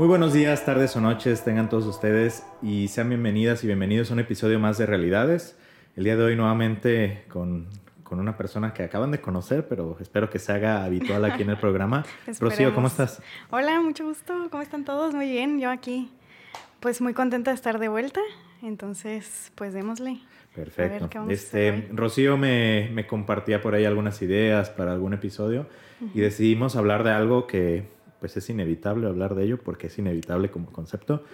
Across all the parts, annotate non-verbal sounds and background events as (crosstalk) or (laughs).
Muy buenos días, tardes o noches tengan todos ustedes y sean bienvenidas y bienvenidos a un episodio más de Realidades. El día de hoy nuevamente con, con una persona que acaban de conocer, pero espero que se haga habitual aquí en el programa. (laughs) Rocío, ¿cómo estás? Hola, mucho gusto. ¿Cómo están todos? Muy bien, yo aquí. Pues muy contenta de estar de vuelta. Entonces, pues démosle. Perfecto. este, Rocío me, me, compartía por ahí algunas ideas para algún episodio y decidimos hablar de algo que pues es inevitable hablar de ello porque es inevitable como concepto,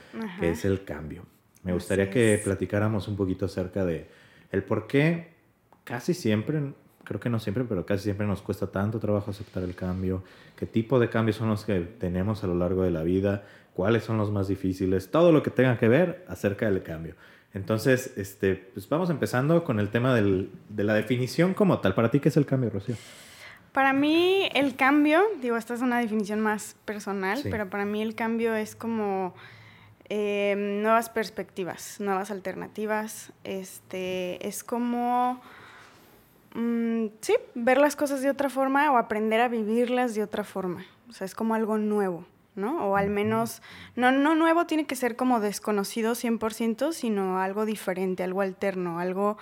que es el cambio. Me gustaría que platicáramos un poquito acerca de el por qué casi siempre, creo que no siempre, pero casi siempre nos cuesta tanto trabajo aceptar el cambio, qué tipo de cambios son los que tenemos a lo largo de la vida, cuáles son los más difíciles, todo lo que tenga que ver acerca del cambio. Entonces, este, pues vamos empezando con el tema del, de la definición como tal. ¿Para ti qué es el cambio, Rocío? Para mí el cambio, digo, esta es una definición más personal, pero para mí el cambio es como em, nuevas perspectivas, nuevas alternativas. Este, es como, mm, sí, ver las cosas de otra forma o aprender a vivirlas de otra forma. O sea, es como algo nuevo. ¿no? O al menos, no, no nuevo tiene que ser como desconocido 100%, sino algo diferente, algo alterno, algo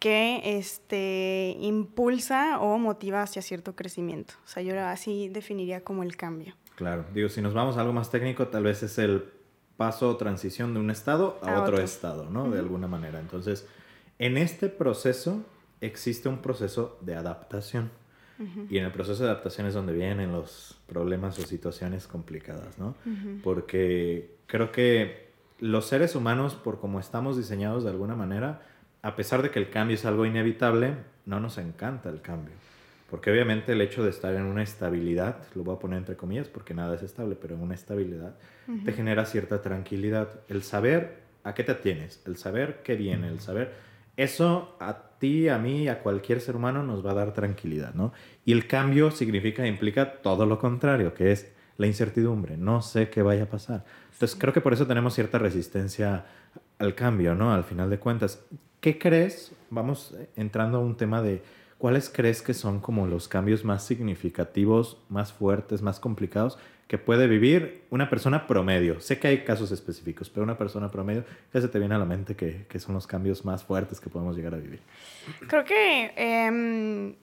que este, impulsa o motiva hacia cierto crecimiento. O sea, yo así definiría como el cambio. Claro, digo, si nos vamos a algo más técnico, tal vez es el paso o transición de un estado a, otro, estado, ¿no? De alguna manera. Entonces, en este proceso existe un proceso de adaptación. Y en el proceso de adaptación es donde vienen los problemas o situaciones complicadas, ¿no? Porque creo que los seres humanos, por como estamos diseñados de alguna manera, a pesar de que el cambio es algo inevitable, no nos encanta el cambio. Porque obviamente el hecho de estar en una estabilidad, lo voy a poner entre comillas porque nada es estable, pero en una estabilidad, te genera cierta tranquilidad. El saber a qué te tienes, el saber qué viene, el saber, eso a ti, a mí, a cualquier ser humano nos va a dar tranquilidad, ¿no? Y el cambio significa, implica todo lo contrario, que es la incertidumbre, no sé qué vaya a pasar. Entonces creo que por eso tenemos cierta resistencia al cambio, ¿no? Al final de cuentas, ¿qué crees? Vamos entrando a un tema de cuáles crees que son como los cambios más significativos, más fuertes, más complicados que puede vivir una persona promedio. Sé que hay casos específicos, pero una persona promedio, ¿qué se te viene a la mente que, son los cambios más fuertes que podemos llegar a vivir? Creo que em,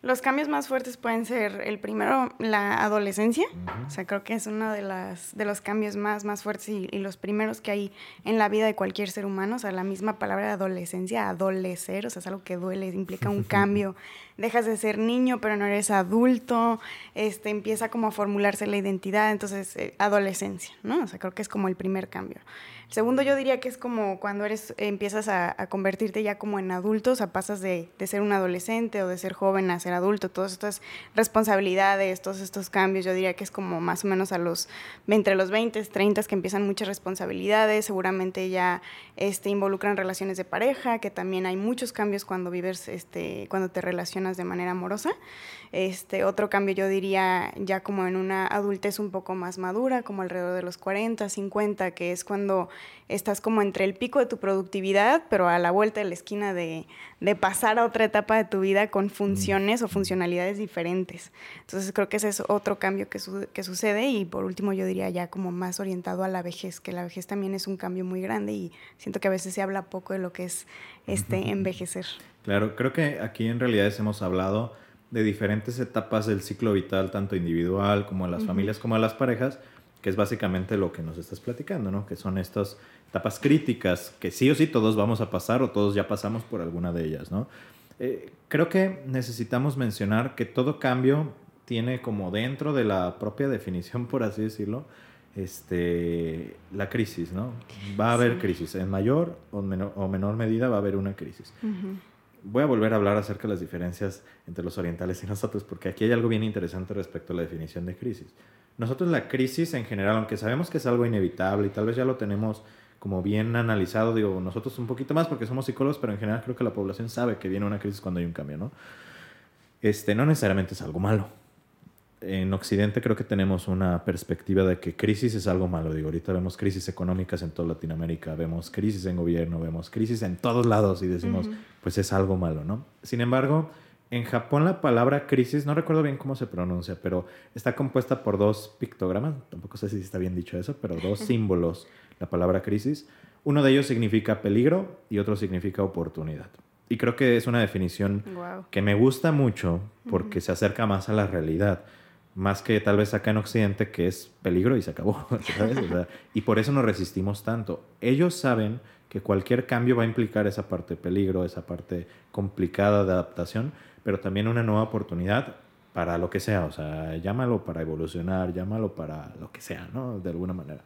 los cambios más fuertes pueden ser el primero, la adolescencia. O sea, creo que es uno de, las, de los cambios más, más fuertes y, los primeros que hay en la vida de cualquier ser humano. O sea, la misma palabra adolescencia, adolecer, o sea, es algo que duele, implica un (laughs) cambio. Dejas de ser niño, pero no eres adulto. Este, empieza como a formularse la identidad. Entonces, eh, adolescencia, ¿no? O sea, creo que es como el primer cambio. Segundo, yo diría que es como cuando eres, empiezas a, convertirte ya como en adulto, o sea, pasas de, ser un adolescente o de ser joven a ser adulto, todas estas responsabilidades, todos estos cambios, yo diría que es como más o menos a los, entre los 20, 30 que empiezan muchas responsabilidades, seguramente ya este, involucran relaciones de pareja, que también hay muchos cambios cuando vives, este, cuando te relacionas de manera amorosa. Este, otro cambio yo diría ya como en una adultez un poco más madura, como alrededor de los 40, 50, que es cuando estás como entre el pico de tu productividad, pero a la vuelta de la esquina de, pasar a otra etapa de tu vida con funciones o funcionalidades diferentes. Entonces creo que ese es otro cambio que, que sucede y por último yo diría ya como más orientado a la vejez, que la vejez también es un cambio muy grande y siento que a veces se habla poco de lo que es este envejecer. Claro, creo que aquí en realidad hemos hablado de diferentes etapas del ciclo vital, tanto individual como en las familias, como en las parejas, que es básicamente lo que nos estás platicando, ¿no? Que son estas etapas críticas que sí o sí todos vamos a pasar o todos ya pasamos por alguna de ellas, ¿no? Eh, creo que necesitamos mencionar que todo cambio tiene como dentro de la propia definición, (laughs) por así decirlo, este, la crisis, ¿no? Va a haber crisis, en mayor o menor, o menor medida va a haber una crisis voy a volver a hablar acerca de las diferencias entre los orientales y nosotros, porque aquí hay algo bien interesante respecto a la definición de crisis. Nosotros la crisis en general, aunque sabemos que es algo inevitable y tal vez ya lo tenemos como bien analizado, digo, nosotros un poquito más porque somos psicólogos, pero en general creo que la población sabe que viene una crisis cuando hay un cambio, ¿no? Este, no necesariamente es algo malo en Occidente creo que tenemos una perspectiva de que crisis es algo malo. Digo, ahorita vemos crisis económicas en toda Latinoamérica, vemos crisis en gobierno, vemos crisis en todos lados y decimos, pues es algo malo, ¿no? Sin embargo, En Japón la palabra crisis, no recuerdo bien cómo se pronuncia, pero está compuesta por dos pictogramas, tampoco sé si está bien dicho eso, pero dos (laughs) símbolos, la palabra crisis. Uno de ellos significa peligro y otro significa oportunidad. Y creo que es una definición que me gusta mucho porque se acerca más a la realidad, más que tal vez acá en Occidente que es peligro y se acabó. (laughs) y por eso nos resistimos tanto. Ellos saben que cualquier cambio va a implicar esa parte de peligro, esa parte complicada de adaptación, pero también una nueva oportunidad para lo que sea, o sea, llámalo para evolucionar, llámalo para lo que sea, ¿no? De alguna manera.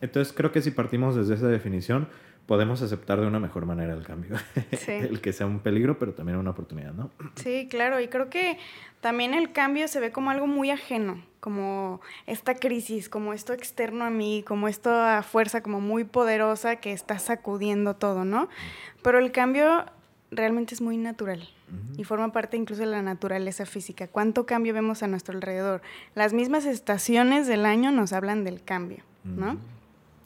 Entonces creo que si partimos desde esa definición, podemos aceptar de una mejor manera el cambio. (laughs) el que sea un peligro, pero también una oportunidad, ¿no? Sí, claro, y creo que también el cambio se ve como algo muy ajeno, como esta crisis, como esto externo a mí, como esta fuerza como muy poderosa que está sacudiendo todo, ¿no? Pero el cambio realmente es muy natural y forma parte incluso de la naturaleza física. ¿Cuánto cambio vemos a nuestro alrededor? Las mismas estaciones del año nos hablan del cambio, ¿no?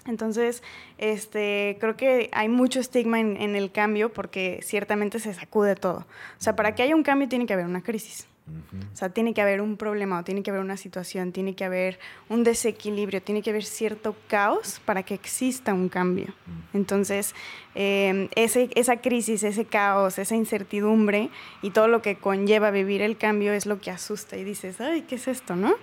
Entonces, este, creo que hay mucho estigma en, en, el cambio porque ciertamente se sacude todo. O sea, para que haya un cambio tiene que haber una crisis. O sea, tiene que haber un problema o tiene que haber una situación, tiene que haber un desequilibrio, tiene que haber cierto caos para que exista un cambio. Entonces, em, ese, esa crisis, ese caos, esa incertidumbre y todo lo que conlleva vivir el cambio es lo que asusta y dices, ay, ¿qué es esto, no?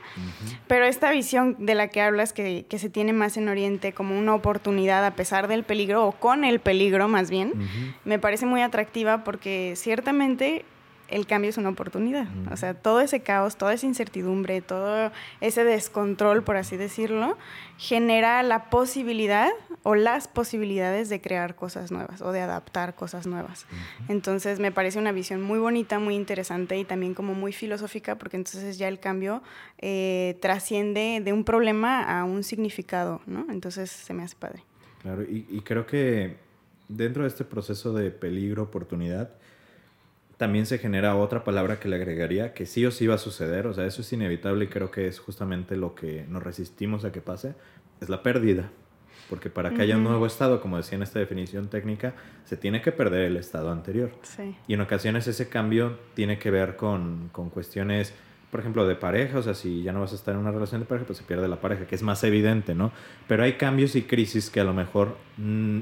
Pero esta visión de la que hablas, que, que, se tiene más en Oriente como una oportunidad a pesar del peligro o con el peligro más bien, me parece muy atractiva porque ciertamente el cambio es una oportunidad. O sea, todo ese caos, toda esa incertidumbre, todo ese descontrol, por así decirlo, genera la posibilidad o las posibilidades de crear cosas nuevas o de adaptar cosas nuevas. Entonces, me parece una visión muy bonita, muy interesante y también como muy filosófica, porque entonces ya el cambio eh, trasciende de un problema a un significado, ¿no? Entonces, se me hace padre. Claro, y, y creo que dentro de este proceso de peligro, oportunidad, también se genera otra palabra que le agregaría, que sí o sí va a suceder, o sea, eso es inevitable y creo que es justamente lo que nos resistimos a que pase, es la pérdida. Porque para que haya un nuevo estado, como decía en esta definición técnica, se tiene que perder el estado anterior. Y en ocasiones ese cambio tiene que ver con, con cuestiones, por ejemplo, de pareja, o sea, si ya no vas a estar en una relación de pareja, pues se pierde la pareja, que es más evidente, ¿no? Pero hay cambios y crisis que a lo mejor mm,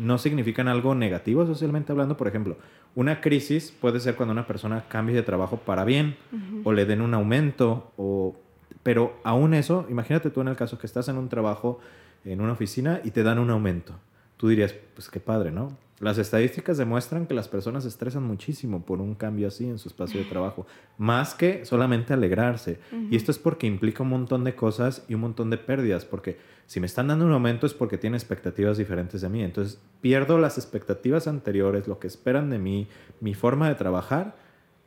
no significan algo negativo socialmente hablando, por ejemplo, una crisis puede ser cuando una persona cambie de trabajo para bien o le den un aumento o pero aún eso, imagínate tú en el caso que estás en un trabajo en una oficina y te dan un aumento. Tú dirías, pues qué padre, ¿no? Las estadísticas demuestran que las personas se estresan muchísimo por un cambio así en su espacio de trabajo, más que solamente alegrarse. Y esto es porque implica un montón de cosas y un montón de pérdidas, porque si me están dando un aumento es porque tienen expectativas diferentes de mí. Entonces pierdo las expectativas anteriores, lo que esperan de mí, mi forma de trabajar,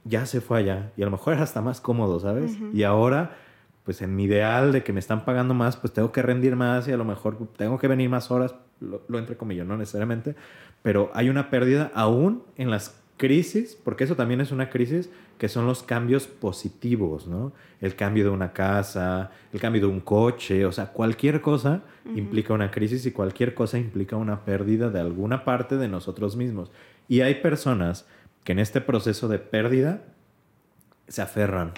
ya se fue allá. Y a lo mejor era hasta más cómodo, ¿sabes? Y ahora pues en mi ideal de que me están pagando más, pues tengo que rendir más y a lo mejor tengo que venir más horas, lo, lo entre comillas, no necesariamente, pero hay una pérdida aún en las crisis, porque eso también es una crisis, que son los cambios positivos, ¿no? El cambio de una casa, el cambio de un coche, o sea, cualquier cosa implica una crisis y cualquier cosa implica una pérdida de alguna parte de nosotros mismos. Y hay personas que en este proceso de pérdida se aferran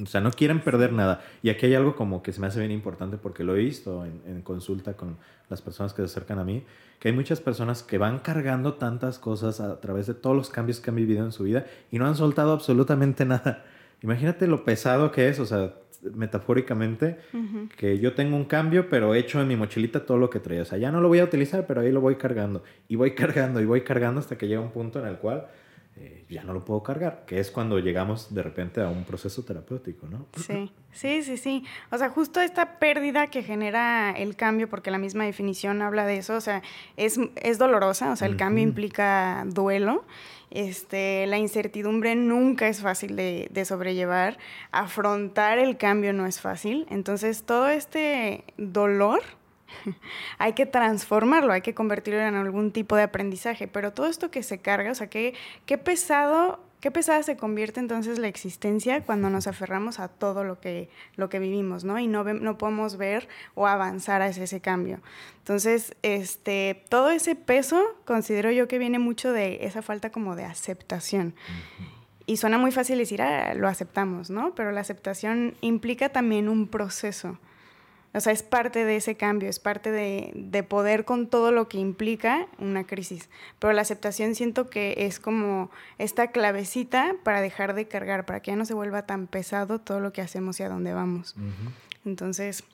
o sea, no quieren perder nada. Y aquí hay algo como que se me hace bien importante porque lo he visto en, consulta con las personas que se acercan a mí, que hay muchas personas que van cargando tantas cosas a través de todos los cambios que han vivido en su vida y no han soltado absolutamente (laughs) nada. Imagínate lo pesado que es, o sea, metafóricamente, que yo tengo un cambio, pero he hecho en mi mochilita todo lo que traía. O sea, ya no lo voy a utilizar, pero ahí lo voy cargando. Y voy (laughs) cargando y voy cargando hasta que llega un punto en el cual eh, ya no lo puedo cargar, que es cuando llegamos de repente a un proceso terapéutico, ¿no? Sí, sí, sí, sí. O sea, justo esta pérdida que genera el cambio, porque la misma definición habla de eso, o sea, es, es dolorosa, o sea, el cambio implica duelo. Este, la incertidumbre nunca es fácil de, de, sobrellevar, afrontar el cambio no es fácil, entonces todo este dolor (laughs) hay que transformarlo, hay que convertirlo en algún tipo de aprendizaje, pero todo esto que se carga, o sea, qué, qué pesado, qué pesada se convierte entonces la existencia cuando nos aferramos a todo lo que, lo que vivimos, ¿no? Y no, no podemos ver o avanzar hacia ese cambio. Entonces, este, todo ese peso considero yo que viene mucho de esa falta como de aceptación. y suena muy fácil decir, ah, lo aceptamos, ¿no? Pero la aceptación implica también un proceso. O sea, es parte de ese cambio, es parte de, de, poder con todo lo que implica una crisis. Pero la aceptación siento que es como esta clavecita para dejar de cargar, para que ya no se vuelva tan pesado todo lo que hacemos y a dónde vamos. Entonces,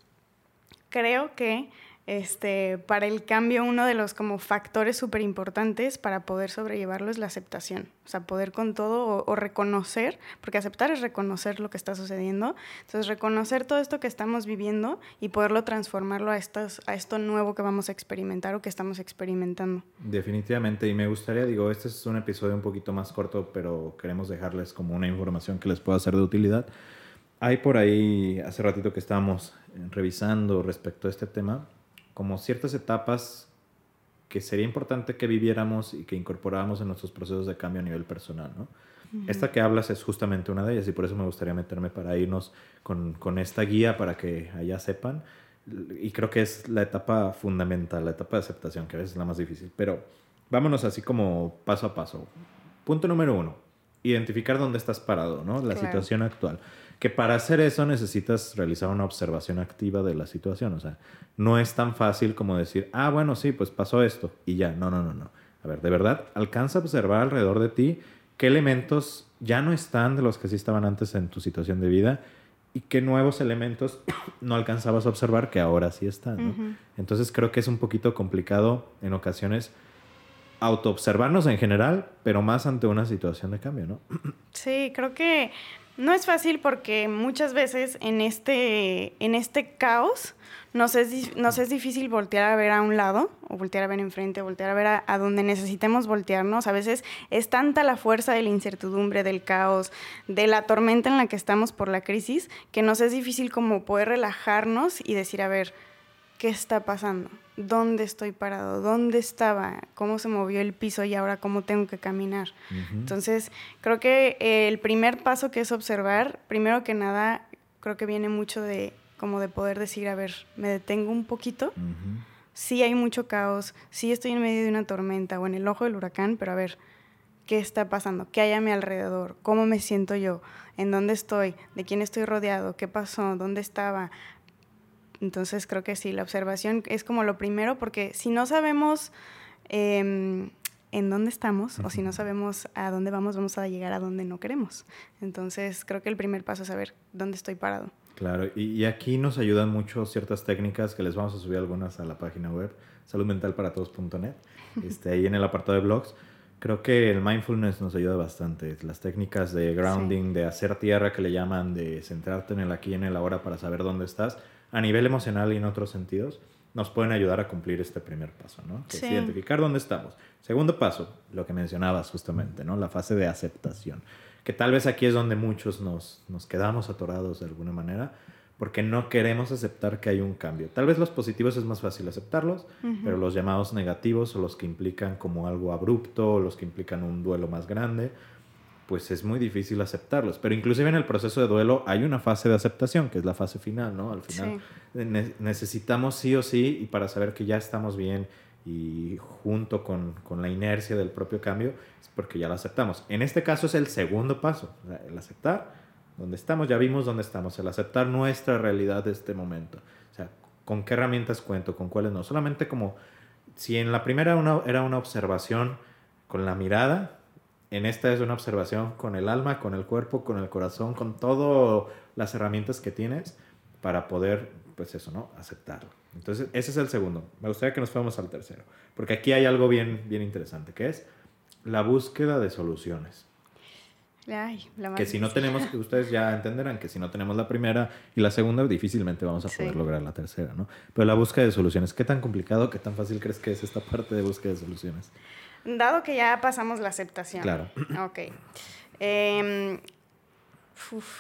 creo que este, para el cambio uno de los como factores súper importantes para poder sobrellevarlo es la aceptación, o sea, poder con todo o, reconocer, porque aceptar es reconocer lo que está sucediendo, entonces reconocer todo esto que estamos viviendo y poderlo transformarlo a, estos, a esto nuevo que vamos a experimentar o que estamos experimentando. Definitivamente, y me gustaría, digo, este es un episodio un poquito más corto, pero queremos dejarles como una información que les pueda ser de utilidad. Hay por ahí, hace ratito que estábamos revisando respecto a este tema, como ciertas etapas que sería importante que viviéramos y que incorporáramos en nuestros procesos de cambio a nivel personal, ¿no? Esta que hablas es justamente una de ellas y por eso me gustaría meterme para irnos con, con, esta guía para que allá sepan. Y creo que es la etapa fundamental, la etapa de aceptación, que a veces es la más difícil. Pero vámonos así como paso a paso. Punto número uno, identificar dónde estás parado, ¿no? La situación actual que para hacer eso necesitas realizar una observación activa de la situación. O sea, no es tan fácil como decir, ah, bueno, sí, pues pasó esto y ya. No, no, no, no. A ver, de verdad, alcanza a observar alrededor de ti qué elementos ya no están de los que sí estaban antes en tu situación de vida y qué nuevos elementos (coughs) no alcanzabas a observar que ahora sí están. Entonces creo que es un poquito complicado en ocasiones autoobservarnos en general, pero más ante una situación de cambio, ¿no? Sí, creo que no es fácil porque muchas veces en este, en este caos nos es, nos es difícil voltear a ver a un lado, o voltear a ver enfrente, voltear a ver a, donde necesitemos voltearnos. A veces es tanta la fuerza de la incertidumbre, del caos, de la tormenta en la que estamos por la crisis, que nos es difícil como poder relajarnos y decir, a ver, ¿qué está pasando? Dónde estoy parado, dónde estaba, cómo se movió el piso y ahora cómo tengo que caminar. Entonces, creo que el primer paso que es observar, primero que nada, creo que viene mucho de como de poder decir, a ver, me detengo un poquito. Sí hay mucho caos, sí estoy en medio de una tormenta o en el ojo del huracán, pero a ver, ¿qué está pasando? ¿Qué hay a mi alrededor? ¿Cómo me siento yo? ¿En dónde estoy? ¿De quién estoy rodeado? ¿Qué pasó? ¿Dónde estaba? Entonces creo que sí, la observación es como lo primero, porque si no sabemos em, en dónde estamos o si no sabemos a dónde vamos, vamos a llegar a donde no queremos. Entonces creo que el primer paso es saber dónde estoy parado. Claro, y, aquí nos ayudan mucho ciertas técnicas que les vamos a subir algunas a la página web, saludmentalparatodos.net, (laughs) este, ahí en el apartado de blogs. Creo que el mindfulness nos ayuda bastante. Las técnicas de grounding, de hacer tierra que le llaman, de centrarte en el aquí y en el ahora para saber dónde estás, a nivel emocional y en otros sentidos, nos pueden ayudar a cumplir este primer paso, ¿no? Que es identificar dónde estamos. Segundo paso, lo que mencionabas justamente, ¿no? La fase de aceptación. Que tal vez aquí es donde muchos nos, nos quedamos atorados de alguna manera, porque no queremos aceptar que hay un cambio. Tal vez los positivos es más fácil aceptarlos, pero los llamados negativos o los que implican como algo abrupto, o los que implican un duelo más grande, pues es muy difícil aceptarlos. Pero inclusive en el proceso de duelo hay una fase de aceptación, que es la fase final, ¿no? Al final necesitamos sí o sí, y para saber que ya estamos bien y junto con, con, la inercia del propio cambio, es porque ya lo aceptamos. En este caso es el segundo paso, el aceptar dónde estamos, ya vimos dónde estamos, el aceptar nuestra realidad de este momento. O sea, con qué herramientas cuento, con cuáles no. Solamente como si en la primera una, era una observación con la mirada, en esta es una observación con el alma, con el cuerpo, con el corazón, con todas las herramientas que tienes para poder, pues eso, ¿no? Aceptarlo. Entonces, ese es el segundo. Me gustaría que nos fuéramos al tercero, porque aquí hay algo bien, bien interesante, que es la búsqueda de soluciones. Ay, la que si no tenemos, ustedes ya entenderán que si no tenemos la primera y la segunda, difícilmente vamos a poder lograr la tercera, ¿no? Pero la búsqueda de soluciones, ¿qué tan complicado, qué tan fácil crees que es esta parte de búsqueda de soluciones? Dado que ya pasamos la aceptación. Claro. (clears throat) Ok. Em,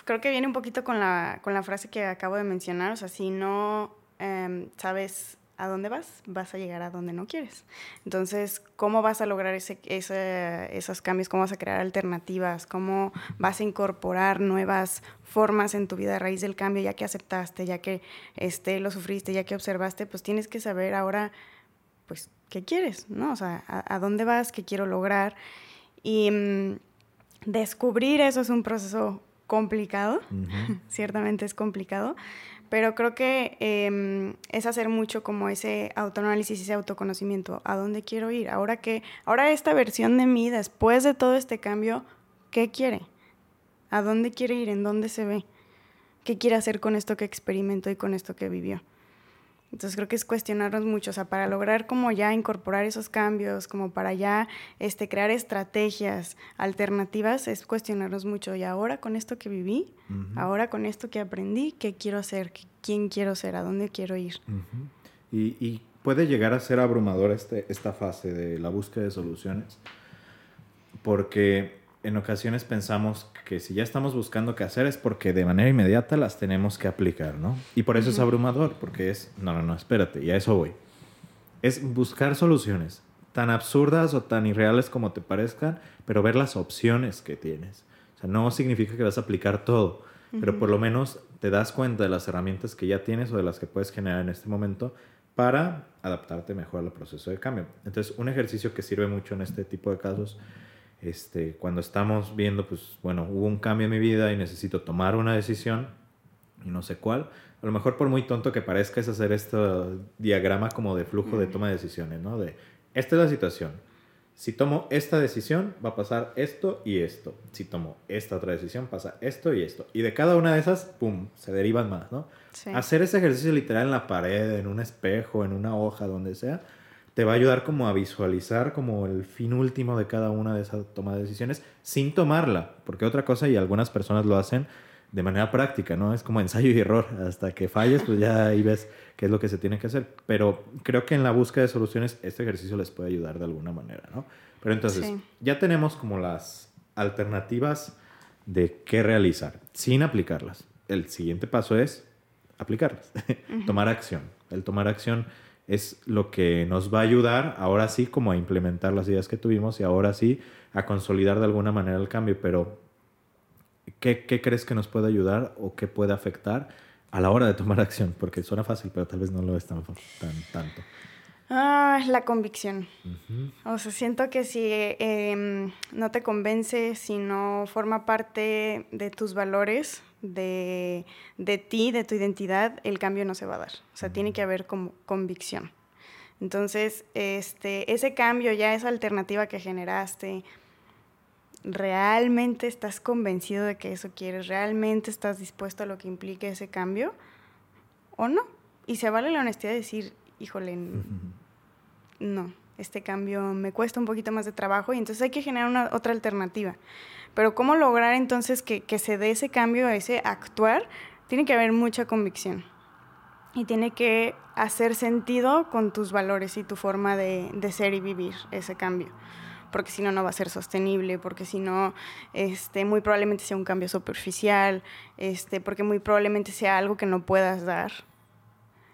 creo que viene un poquito con la, con la frase que acabo de mencionar. O sea, si no em, sabes a dónde vas, vas a llegar a donde no quieres. Entonces, ¿cómo vas a lograr ese, esos cambios? ¿Cómo vas a crear alternativas? ¿Cómo vas a incorporar nuevas formas en tu vida a raíz del cambio, ya que aceptaste, ya que este, lo sufriste, ya que observaste? Pues tienes que saber ahora, pues, ¿qué quieres? ¿No? O sea, ¿a, dónde vas? ¿Qué quiero lograr? Y mm, descubrir eso es un proceso complicado, (laughs) ciertamente es complicado, pero creo que em, es hacer mucho como ese autoanálisis y ese autoconocimiento. ¿A dónde quiero ir? Ahora que, ahora esta versión de mí, después de todo este cambio, ¿qué quiere? ¿A dónde quiere ir? ¿En dónde se ve? ¿Qué quiere hacer con esto que experimentó y con esto que vivió? Entonces creo que es cuestionarnos mucho, o sea, para lograr como ya incorporar esos cambios, como para ya este, crear estrategias alternativas, es cuestionarnos mucho. Y ahora con esto que viví, ahora con esto que aprendí, ¿qué quiero hacer? ¿Quién quiero ser? ¿A dónde quiero ir? y, y, puede llegar a ser abrumador este, esta fase de la búsqueda de soluciones, porque en ocasiones pensamos que si ya estamos buscando qué hacer es porque de manera inmediata las tenemos que aplicar, ¿no? Y por eso es abrumador, porque es, no, no, no, espérate, y a eso voy. Es buscar soluciones, tan absurdas o tan irreales como te parezcan, pero ver las opciones que tienes. O sea, no significa que vas a aplicar todo, pero por lo menos te das cuenta de las herramientas que ya tienes o de las que puedes generar en este momento para adaptarte mejor al proceso de cambio. Entonces, un ejercicio que sirve mucho en este tipo de casos este, cuando estamos viendo, pues bueno, hubo un cambio en mi vida y necesito tomar una decisión y no sé cuál. A lo mejor por muy tonto que parezca es hacer este diagrama como de flujo de toma de decisiones, ¿no? De, esta es la situación. Si tomo esta decisión, va a pasar esto y esto. Si tomo esta otra decisión, pasa esto y esto. Y de cada una de esas, ¡pum!, se derivan más, ¿no? Hacer ese ejercicio literal en la pared, en un espejo, en una hoja, donde sea, te va a ayudar como a visualizar como el fin último de cada una de esas tomas de decisiones sin tomarla, porque otra cosa y algunas personas lo hacen de manera práctica, ¿no? Es como ensayo y error, hasta que falles pues ya ahí ves qué es lo que se tiene que hacer, pero creo que en la búsqueda de soluciones este ejercicio les puede ayudar de alguna manera, ¿no? Pero entonces, ya tenemos como las alternativas de qué realizar sin aplicarlas. El siguiente paso es aplicarlas, (laughs) tomar acción. El tomar acción es lo que nos va a ayudar ahora sí como a implementar las ideas que tuvimos y ahora sí a consolidar de alguna manera el cambio. Pero, ¿qué, crees que nos puede ayudar o qué puede afectar a la hora de tomar (laughs) acción? Porque suena fácil, pero tal vez no lo es tan, tanto. Ah, la convicción. O sea, siento que si em, no te convence, si no forma parte de tus valores, de, de, ti, de tu identidad, el cambio no se va a dar. O sea, tiene que haber como convicción. Entonces, este, ese cambio, ya esa alternativa que generaste, ¿realmente estás convencido de que eso quieres? ¿Realmente estás dispuesto a lo que implique ese cambio? ¿O no? Y se vale la honestidad de decir, híjole, no, este cambio me cuesta un poquito más de trabajo y entonces hay que generar una, otra alternativa. Pero ¿cómo lograr entonces que, se dé ese cambio, ese actuar? Tiene que haber mucha convicción y tiene que hacer sentido con tus valores y tu forma de, ser y vivir ese cambio porque si no no va a ser sostenible, porque si no este muy probablemente sea un cambio superficial, este porque muy probablemente sea algo que no puedas dar.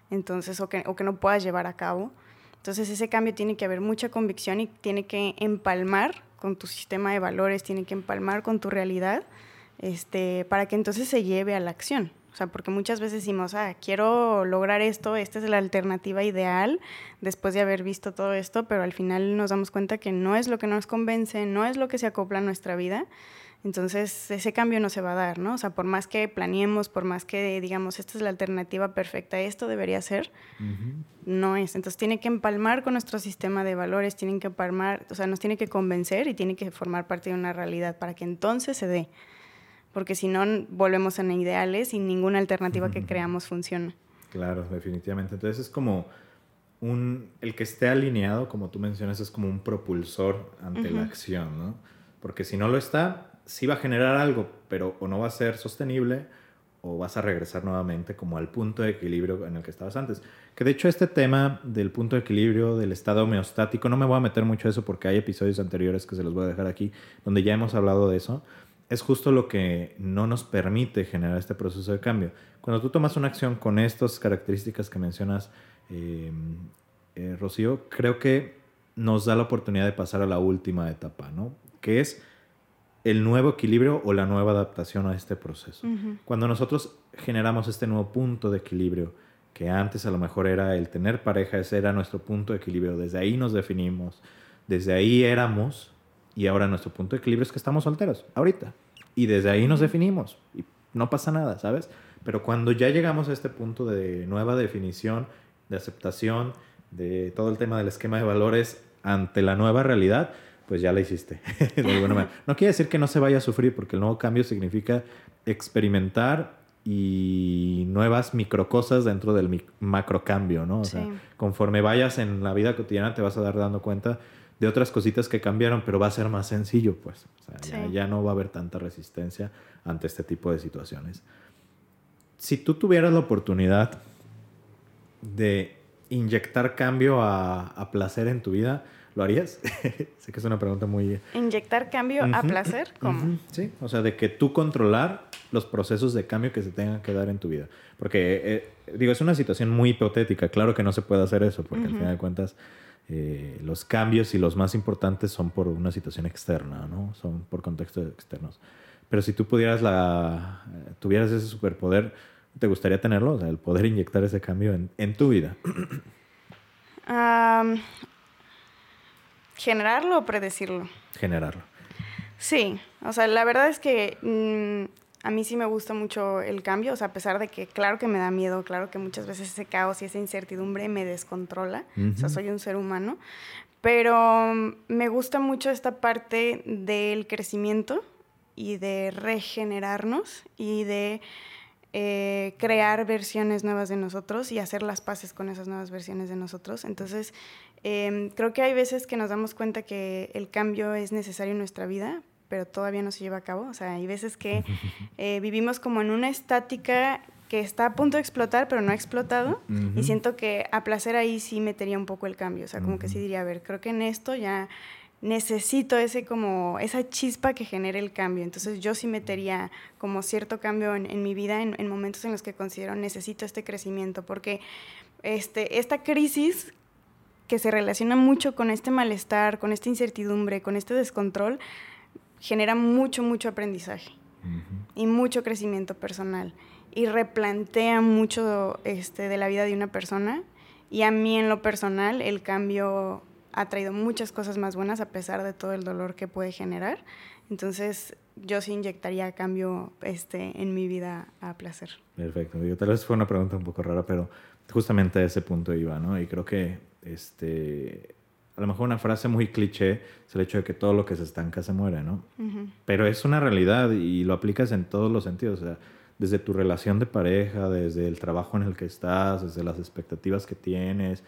Entonces o que no puedas llevar a cabo. Entonces ese cambio tiene que haber mucha convicción y tiene que empalmar con tu sistema de valores, tiene que empalmar con tu realidad, este, para que entonces se lleve a la acción. O sea, porque muchas veces decimos, ah, quiero lograr esto, esta es la alternativa ideal después de haber visto todo esto, pero al final nos damos cuenta que no es lo que nos convence, no es lo que se acopla a nuestra vida. Entonces, ese cambio no se va a dar, ¿no? O sea, por más que planeemos, por más que digamos, esta es la alternativa perfecta, esto debería ser, no es. Entonces, tiene que empalmar con nuestro sistema de valores, tienen que empalmar, o sea, nos tiene que convencer y tiene que formar parte de una realidad para que entonces se dé. Porque si no, volvemos en ideales y ninguna alternativa que creamos funciona. Claro, definitivamente. Entonces, es como un, el que esté alineado, como tú mencionas, es como un propulsor ante la acción, ¿no? Porque si no lo está, sí va a generar algo, pero o no va a ser sostenible o vas a regresar nuevamente como al punto de equilibrio en el que estabas antes. Que de hecho este tema del punto de equilibrio, del estado homeostático, no me voy a meter mucho a eso porque hay episodios anteriores que se los voy a dejar aquí donde ya hemos hablado de eso. Es justo lo que no nos permite generar este proceso de cambio. Cuando tú tomas una acción con estas características que mencionas, eh, eh, Rocío, creo que nos da la oportunidad de pasar a la última etapa, ¿no? Que es el nuevo equilibrio o la nueva adaptación a este proceso. Cuando nosotros generamos este nuevo punto de equilibrio, que antes a lo mejor era el tener pareja, ese era nuestro punto de equilibrio, desde ahí nos definimos, desde ahí éramos, y ahora nuestro punto de equilibrio es que estamos solteros, ahorita. Y desde ahí nos definimos y no pasa nada, ¿sabes? Pero cuando ya llegamos a este punto de nueva definición, de aceptación, de todo el tema del esquema de valores ante la nueva realidad, pues ya la hiciste. (laughs) No quiere decir que no se vaya a sufrir, porque el nuevo cambio significa experimentar y nuevas microcosas dentro del macro cambio, ¿no? O sea, conforme vayas en la vida cotidiana te vas a dar dando cuenta de otras cositas que cambiaron, pero va a ser más sencillo, pues. O sea, ya, no va a haber tanta resistencia ante este tipo de situaciones. Si tú tuvieras la oportunidad de inyectar cambio a, placer en tu vida, ¿lo harías? (laughs) sé que es una pregunta muy... ¿Inyectar cambio a placer? ¿Cómo? Sí, o sea, de que tú controlar los procesos de cambio que se tengan que dar en tu vida. Porque, eh, digo, es una situación muy hipotética. Claro que no se puede hacer eso, porque al final de cuentas eh, los cambios y los más importantes son por una situación externa, ¿no? Son por contextos externos. Pero si tú pudieras la, tuvieras ese superpoder, ¿te gustaría tenerlo? O sea, el poder inyectar ese cambio en, en tu vida. ¿Generarlo o predecirlo? Generarlo. Sí, o sea, la verdad es que mm, a mí sí me gusta mucho el cambio, o sea, a pesar de que claro que me da miedo, claro que muchas veces ese caos y esa incertidumbre me descontrola, o sea, soy un ser humano, pero mm, me gusta mucho esta parte del crecimiento y de regenerarnos y de eh, crear versiones nuevas de nosotros y hacer las paces con esas nuevas versiones de nosotros. Entonces, em, creo que hay veces que nos damos cuenta que el cambio es necesario en nuestra vida, pero todavía no se lleva a cabo. O sea, hay veces que (laughs) eh, vivimos como en una estática que está a punto de explotar, pero no ha explotado. Y siento que a placer ahí sí metería un poco el cambio. O sea, como que sí diría, a ver, creo que en esto ya necesito ese como esa chispa que genere el cambio. Entonces yo sí metería como cierto cambio en, mi vida en, momentos en los que considero necesito este crecimiento, porque este, esta crisis que se relaciona mucho con este malestar, con esta incertidumbre, con este descontrol, genera mucho, mucho aprendizaje y mucho crecimiento personal y replantea mucho este, de la vida de una persona. Y a mí en lo personal el cambio ha traído muchas cosas más buenas a pesar de todo el dolor que puede generar. Entonces yo sí inyectaría cambio este, en mi vida a placer. Perfecto. tal vez fue una pregunta un poco rara, pero justamente a ese punto iba, ¿no? Y creo que este, a lo mejor una frase muy cliché es el hecho de que todo lo que se estanca se muere, ¿no? Pero es una realidad y lo aplicas en todos los sentidos, o sea, desde tu relación de pareja, desde el trabajo en el que estás, desde las expectativas que tienes,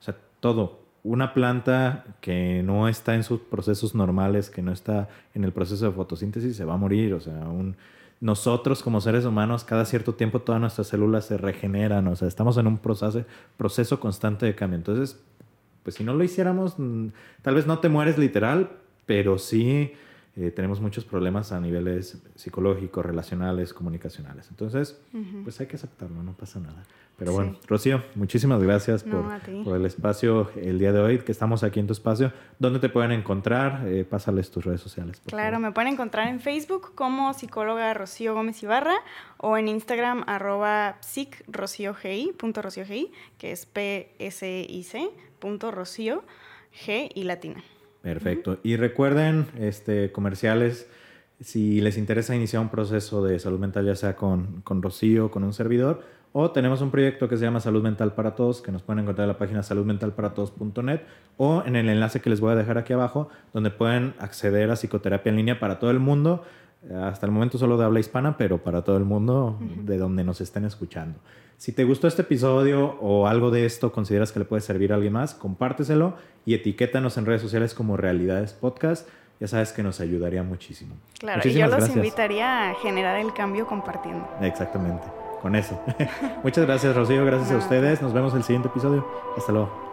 o sea, todo. Una planta que no está en sus procesos normales, que no está en el proceso de fotosíntesis, se va a morir, o sea, un, nosotros como seres humanos, cada cierto tiempo todas nuestras células se regeneran, o sea, estamos en un proceso, proceso constante de cambio. Entonces, pues si no lo hiciéramos, mm, tal vez no te mueres literal, pero sí eh, tenemos muchos problemas a niveles psicológicos, relacionales, comunicacionales. Entonces, pues hay que aceptarlo, no pasa nada. Pero bueno, Rocío, muchísimas gracias por, por, el espacio el día de hoy, que estamos aquí en tu espacio. ¿Dónde te pueden encontrar? Eh, pásales tus redes sociales. claro, me pueden encontrar en Facebook como psicóloga Rocío Gómez Ibarra o en Instagram arroba que es P-S-I-C punto Rocío G y latina. Perfecto. Y recuerden, este, comerciales, si les interesa iniciar un proceso de salud mental, ya sea con, con Rocío, con un servidor, o tenemos un proyecto que se llama Salud Mental para Todos, que nos pueden encontrar en la página saludmentalparatodos.net o en el enlace que les voy a dejar aquí abajo, donde pueden acceder a psicoterapia en línea para todo el mundo. Hasta el momento solo de habla hispana, pero para todo el mundo de donde nos estén escuchando. Si te gustó este episodio o algo de esto consideras que le puede servir a alguien más, compárteselo y etiquétanos en redes sociales como Realidades Podcast. Ya sabes que nos ayudaría muchísimo. Claro, y yo los invitaría a generar el cambio compartiendo. Exactamente, con eso. (laughs) Muchas gracias, Rocío. Gracias a ustedes. Nos vemos en el siguiente episodio. Hasta luego.